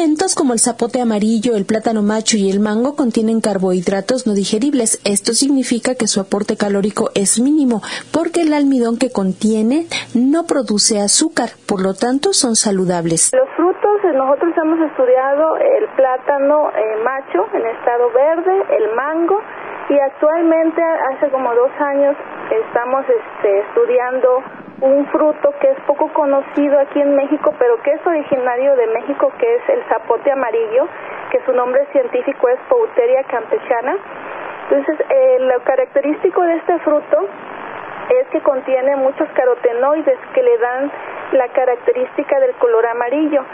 alimentos como el zapote amarillo, el plátano macho y el mango contienen carbohidratos no digeribles. Esto significa que su aporte calórico es mínimo porque el almidón que contiene no produce azúcar, por lo tanto son saludables. Los frutos, eh, nosotros hemos estudiado el plátano eh, macho en estado verde, el mango y actualmente hace como dos años estamos este, estudiando un fruto que es poco conocido aquí en México, pero que es originario de México, que es el zapote amarillo, que su nombre científico es Pouteria campechana. Entonces, eh, lo característico de este fruto es que contiene muchos carotenoides que le dan la característica del color amarillo.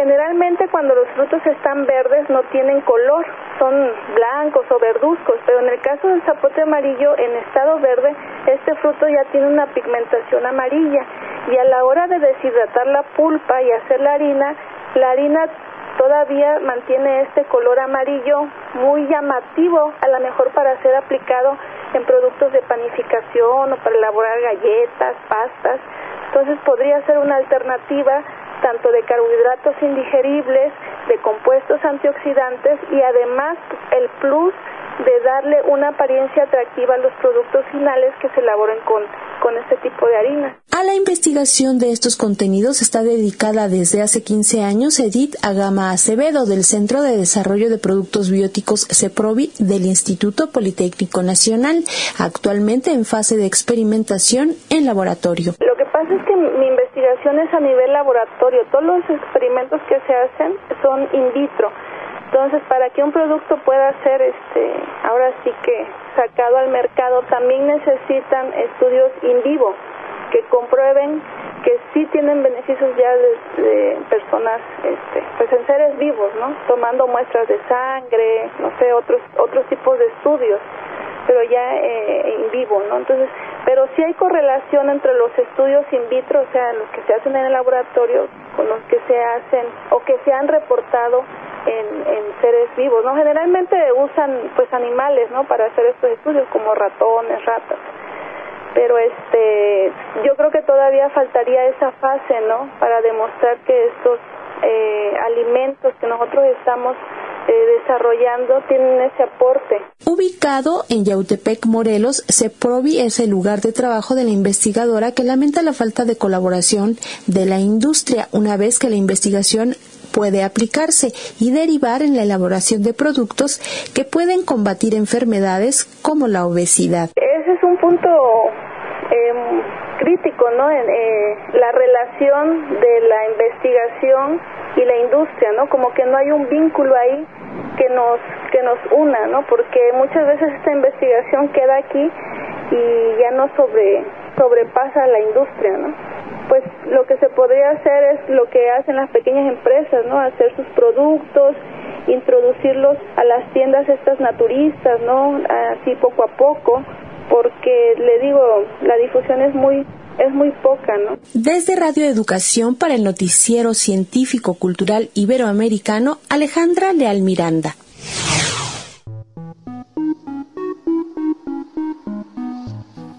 Generalmente cuando los frutos están verdes no tienen color, son blancos o verduzcos, pero en el caso del zapote amarillo en estado verde, este fruto ya tiene una pigmentación amarilla y a la hora de deshidratar la pulpa y hacer la harina, la harina todavía mantiene este color amarillo muy llamativo, a lo mejor para ser aplicado en productos de panificación o para elaborar galletas, pastas. Entonces podría ser una alternativa tanto de carbohidratos indigeribles, de compuestos antioxidantes y además el plus de darle una apariencia atractiva a los productos finales que se elaboren con, con este tipo de harina. A la investigación de estos contenidos está dedicada desde hace 15 años Edith Agama Acevedo del Centro de Desarrollo de Productos Bióticos CEPROVI del Instituto Politécnico Nacional, actualmente en fase de experimentación en laboratorio. Lo que pasa es que mi investigación es a nivel laboratorio. Todos los experimentos que se hacen son in vitro. Entonces, para que un producto pueda ser, este, ahora sí que sacado al mercado, también necesitan estudios in vivo que comprueben que sí tienen beneficios ya de, personas, este, pues en seres vivos, ¿no? Tomando muestras de sangre, no sé, otros otros tipos de estudios, pero ya eh, en vivo, ¿no? Entonces, pero sí hay correlación entre los estudios in vitro, o sea, los que se hacen en el laboratorio, con los que se hacen o que se han reportado en, seres vivos, ¿no? Generalmente usan pues animales, ¿no? Para hacer estos estudios como ratones, ratas. Pero este, yo creo que todavía faltaría esa fase, ¿no? Para demostrar que estos eh, alimentos que nosotros estamos desarrollando tienen ese aporte. Ubicado en Yautepec, Morelos, CEPROVI es el lugar de trabajo de la investigadora que lamenta la falta de colaboración de la industria una vez que la investigación puede aplicarse y derivar en la elaboración de productos que pueden combatir enfermedades como la obesidad. Ese es un punto em, crítico, ¿no? En, eh, la relación de la investigación y la industria, ¿no? Como que no hay un vínculo ahí que nos que nos una, ¿no? Porque muchas veces esta investigación queda aquí y ya no sobre sobrepasa la industria, ¿no? pues lo que se podría hacer es lo que hacen las pequeñas empresas, ¿no? Hacer sus productos, introducirlos a las tiendas estas naturistas, ¿no? Así poco a poco, porque le digo, la difusión es muy es muy poca, ¿no? Desde Radio Educación para el noticiero científico cultural iberoamericano, Alejandra Leal Miranda.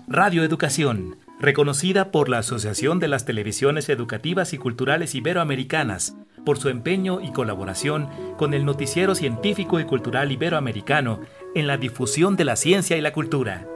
Radio Educación reconocida por la Asociación de las Televisiones Educativas y Culturales Iberoamericanas por su empeño y colaboración con el noticiero científico y cultural iberoamericano en la difusión de la ciencia y la cultura.